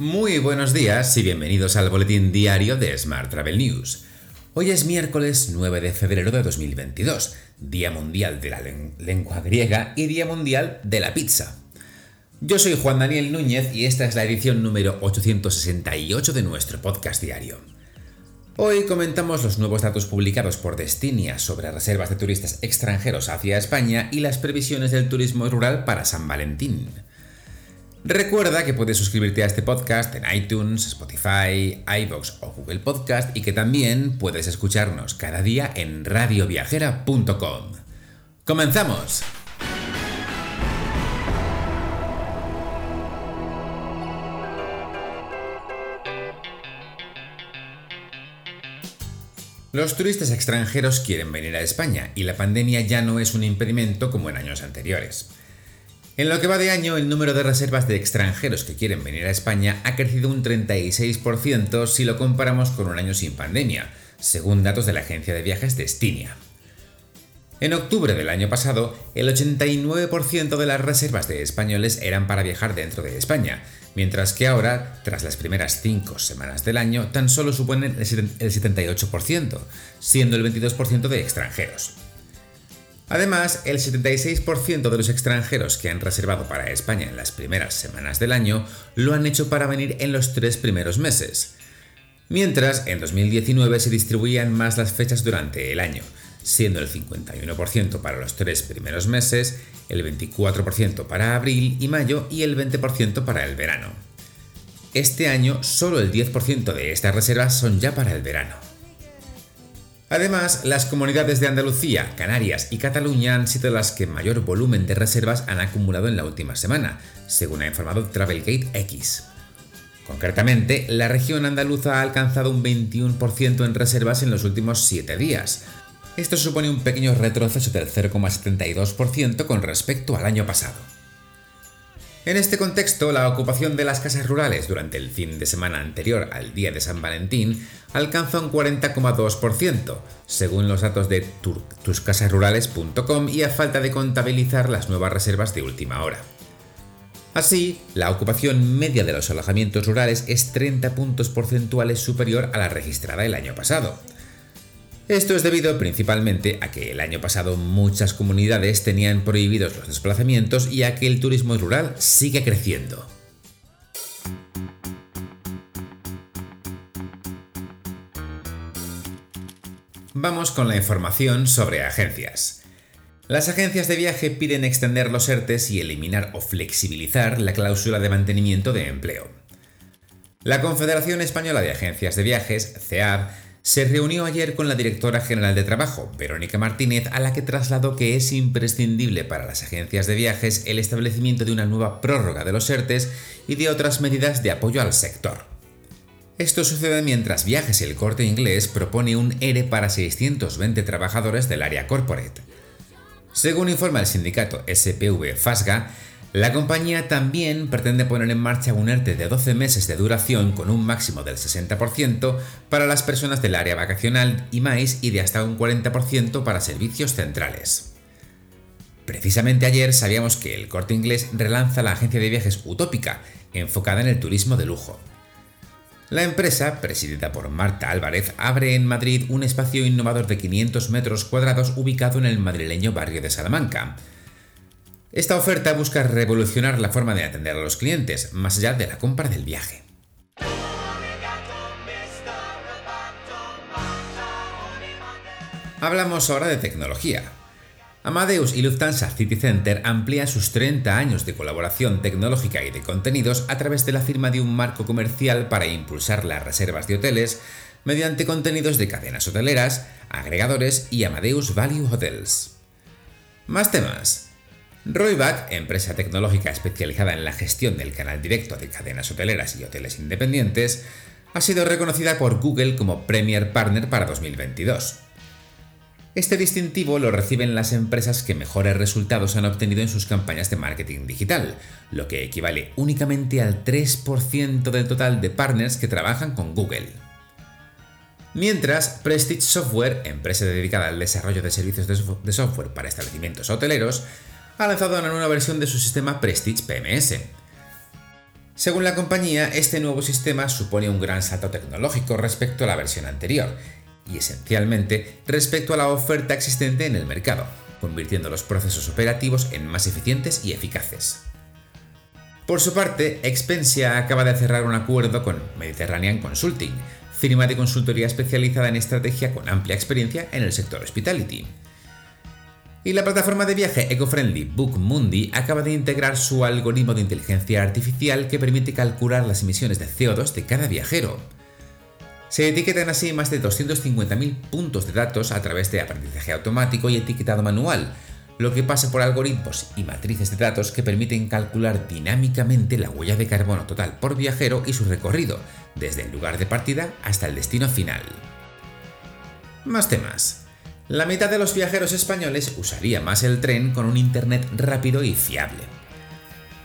Muy buenos días y bienvenidos al boletín diario de Smart Travel News. Hoy es miércoles 9 de febrero de 2022, Día Mundial de la Lengua Griega y Día Mundial de la Pizza. Yo soy Juan Daniel Núñez y esta es la edición número 868 de nuestro podcast diario. Hoy comentamos los nuevos datos publicados por Destinia sobre reservas de turistas extranjeros hacia España y las previsiones del turismo rural para San Valentín. Recuerda que puedes suscribirte a este podcast en iTunes, Spotify, iVoox o Google Podcast y que también puedes escucharnos cada día en radioviajera.com. ¡Comenzamos! Los turistas extranjeros quieren venir a España y la pandemia ya no es un impedimento como en años anteriores. En lo que va de año, el número de reservas de extranjeros que quieren venir a España ha crecido un 36% si lo comparamos con un año sin pandemia, según datos de la agencia de viajes Destinia. En octubre del año pasado, el 89% de las reservas de españoles eran para viajar dentro de España, mientras que ahora, tras las primeras 5 semanas del año, tan solo suponen el 78%, siendo el 22% de extranjeros. Además, el 76% de los extranjeros que han reservado para España en las primeras semanas del año lo han hecho para venir en los tres primeros meses. Mientras, en 2019 se distribuían más las fechas durante el año, siendo el 51% para los tres primeros meses, el 24% para abril y mayo y el 20% para el verano. Este año solo el 10% de estas reservas son ya para el verano. Además, las comunidades de Andalucía, Canarias y Cataluña han sido las que mayor volumen de reservas han acumulado en la última semana, según ha informado Travelgate X. Concretamente, la región andaluza ha alcanzado un 21% en reservas en los últimos 7 días. Esto supone un pequeño retroceso del 0,72% con respecto al año pasado. En este contexto, la ocupación de las casas rurales durante el fin de semana anterior al día de San Valentín alcanza un 40,2%, según los datos de tuscasasrurales.com y a falta de contabilizar las nuevas reservas de última hora. Así, la ocupación media de los alojamientos rurales es 30 puntos porcentuales superior a la registrada el año pasado, esto es debido principalmente a que el año pasado muchas comunidades tenían prohibidos los desplazamientos y a que el turismo rural sigue creciendo. Vamos con la información sobre agencias. Las agencias de viaje piden extender los ERTES y eliminar o flexibilizar la cláusula de mantenimiento de empleo. La Confederación Española de Agencias de Viajes, CEAB, se reunió ayer con la directora general de Trabajo, Verónica Martínez, a la que trasladó que es imprescindible para las agencias de viajes el establecimiento de una nueva prórroga de los ERTES y de otras medidas de apoyo al sector. Esto sucede mientras Viajes el Corte Inglés propone un ERE para 620 trabajadores del área corporate. Según informa el sindicato SPV FASGA, la compañía también pretende poner en marcha un ERTE de 12 meses de duración con un máximo del 60% para las personas del área vacacional y más y de hasta un 40% para servicios centrales. Precisamente ayer sabíamos que el corte inglés relanza la agencia de viajes Utópica, enfocada en el turismo de lujo. La empresa, presidida por Marta Álvarez, abre en Madrid un espacio innovador de 500 metros cuadrados ubicado en el madrileño barrio de Salamanca, esta oferta busca revolucionar la forma de atender a los clientes, más allá de la compra del viaje. Hablamos ahora de tecnología. Amadeus y Lufthansa City Center amplían sus 30 años de colaboración tecnológica y de contenidos a través de la firma de un marco comercial para impulsar las reservas de hoteles mediante contenidos de cadenas hoteleras, agregadores y Amadeus Value Hotels. Más temas. Royback, empresa tecnológica especializada en la gestión del canal directo de cadenas hoteleras y hoteles independientes, ha sido reconocida por Google como Premier Partner para 2022. Este distintivo lo reciben las empresas que mejores resultados han obtenido en sus campañas de marketing digital, lo que equivale únicamente al 3% del total de partners que trabajan con Google. Mientras, Prestige Software, empresa dedicada al desarrollo de servicios de software para establecimientos hoteleros, ha lanzado una nueva versión de su sistema Prestige PMS. Según la compañía, este nuevo sistema supone un gran salto tecnológico respecto a la versión anterior, y esencialmente respecto a la oferta existente en el mercado, convirtiendo los procesos operativos en más eficientes y eficaces. Por su parte, Expensia acaba de cerrar un acuerdo con Mediterranean Consulting, firma de consultoría especializada en estrategia con amplia experiencia en el sector hospitality. Y la plataforma de viaje eco-friendly BookMundi acaba de integrar su algoritmo de inteligencia artificial que permite calcular las emisiones de CO2 de cada viajero. Se etiquetan así más de 250.000 puntos de datos a través de aprendizaje automático y etiquetado manual, lo que pasa por algoritmos y matrices de datos que permiten calcular dinámicamente la huella de carbono total por viajero y su recorrido, desde el lugar de partida hasta el destino final. Más temas. La mitad de los viajeros españoles usaría más el tren con un Internet rápido y fiable.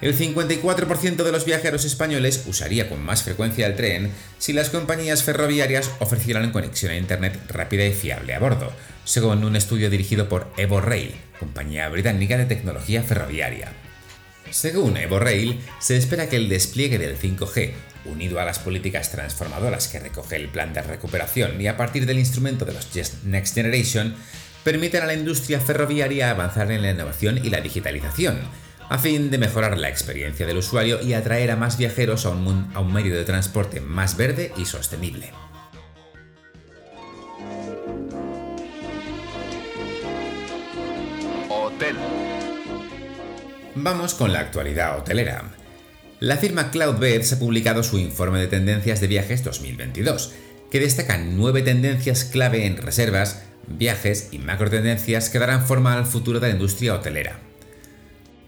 El 54% de los viajeros españoles usaría con más frecuencia el tren si las compañías ferroviarias ofrecieran conexión a Internet rápida y fiable a bordo, según un estudio dirigido por Evo Rail, compañía británica de tecnología ferroviaria. Según Evo Rail, se espera que el despliegue del 5G, unido a las políticas transformadoras que recoge el plan de recuperación y a partir del instrumento de los Next Generation, permitan a la industria ferroviaria avanzar en la innovación y la digitalización, a fin de mejorar la experiencia del usuario y atraer a más viajeros a un, a un medio de transporte más verde y sostenible. Vamos con la actualidad hotelera. La firma Cloudbeds ha publicado su informe de tendencias de viajes 2022, que destaca nueve tendencias clave en reservas, viajes y macro tendencias que darán forma al futuro de la industria hotelera.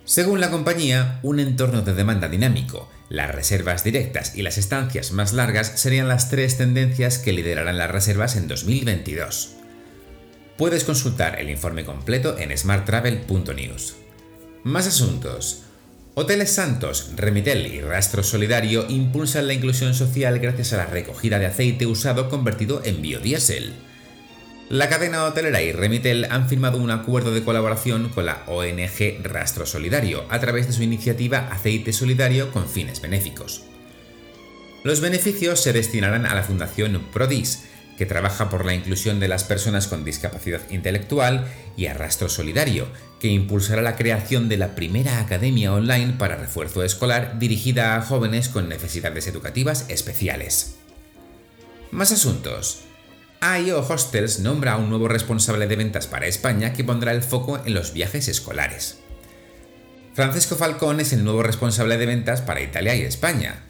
Según la compañía, un entorno de demanda dinámico, las reservas directas y las estancias más largas serían las tres tendencias que liderarán las reservas en 2022. Puedes consultar el informe completo en smarttravel.news. Más asuntos. Hoteles Santos, Remitel y Rastro Solidario impulsan la inclusión social gracias a la recogida de aceite usado convertido en biodiesel. La cadena hotelera y Remitel han firmado un acuerdo de colaboración con la ONG Rastro Solidario a través de su iniciativa Aceite Solidario con fines benéficos. Los beneficios se destinarán a la Fundación Prodis, que trabaja por la inclusión de las personas con discapacidad intelectual, y Arrastro Solidario, que impulsará la creación de la primera academia online para refuerzo escolar dirigida a jóvenes con necesidades educativas especiales. Más asuntos. AIO Hostels nombra a un nuevo responsable de ventas para España que pondrá el foco en los viajes escolares. Francisco Falcón es el nuevo responsable de ventas para Italia y España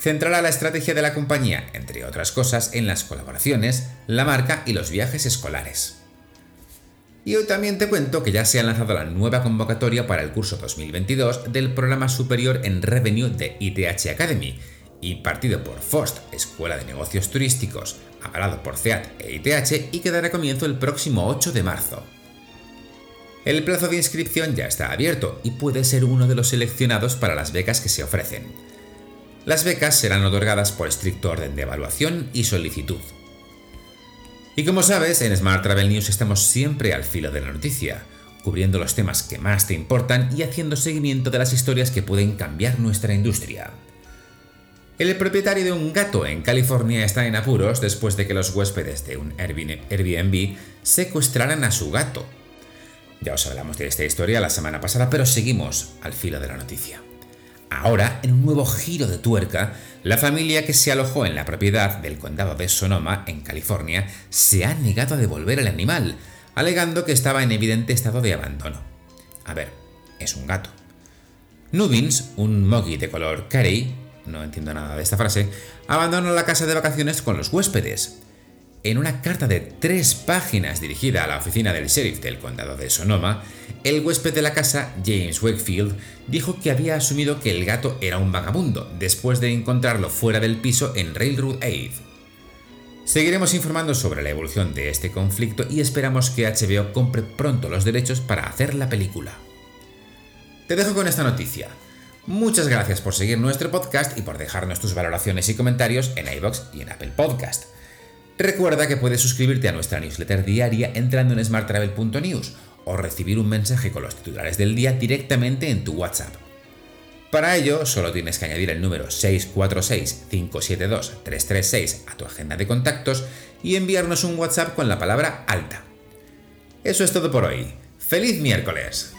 centrará la estrategia de la compañía, entre otras cosas, en las colaboraciones, la marca y los viajes escolares. Y hoy también te cuento que ya se ha lanzado la nueva convocatoria para el curso 2022 del programa superior en revenue de ITH Academy, impartido por FOST, Escuela de Negocios Turísticos, avalado por CEAT e ITH y que dará comienzo el próximo 8 de marzo. El plazo de inscripción ya está abierto y puede ser uno de los seleccionados para las becas que se ofrecen. Las becas serán otorgadas por estricto orden de evaluación y solicitud. Y como sabes, en Smart Travel News estamos siempre al filo de la noticia, cubriendo los temas que más te importan y haciendo seguimiento de las historias que pueden cambiar nuestra industria. El propietario de un gato en California está en apuros después de que los huéspedes de un Airbnb secuestraran a su gato. Ya os hablamos de esta historia la semana pasada, pero seguimos al filo de la noticia. Ahora, en un nuevo giro de tuerca, la familia que se alojó en la propiedad del condado de Sonoma, en California, se ha negado a devolver el animal, alegando que estaba en evidente estado de abandono. A ver, es un gato. Nubins, un moggy de color carey, no entiendo nada de esta frase, abandonó la casa de vacaciones con los huéspedes. En una carta de tres páginas dirigida a la oficina del sheriff del condado de Sonoma, el huésped de la casa, James Wakefield, dijo que había asumido que el gato era un vagabundo después de encontrarlo fuera del piso en Railroad Ave. Seguiremos informando sobre la evolución de este conflicto y esperamos que HBO compre pronto los derechos para hacer la película. Te dejo con esta noticia. Muchas gracias por seguir nuestro podcast y por dejarnos tus valoraciones y comentarios en iBox y en Apple Podcast. Recuerda que puedes suscribirte a nuestra newsletter diaria entrando en smarttravel.news o recibir un mensaje con los titulares del día directamente en tu WhatsApp. Para ello, solo tienes que añadir el número 646-572-336 a tu agenda de contactos y enviarnos un WhatsApp con la palabra alta. Eso es todo por hoy. ¡Feliz miércoles!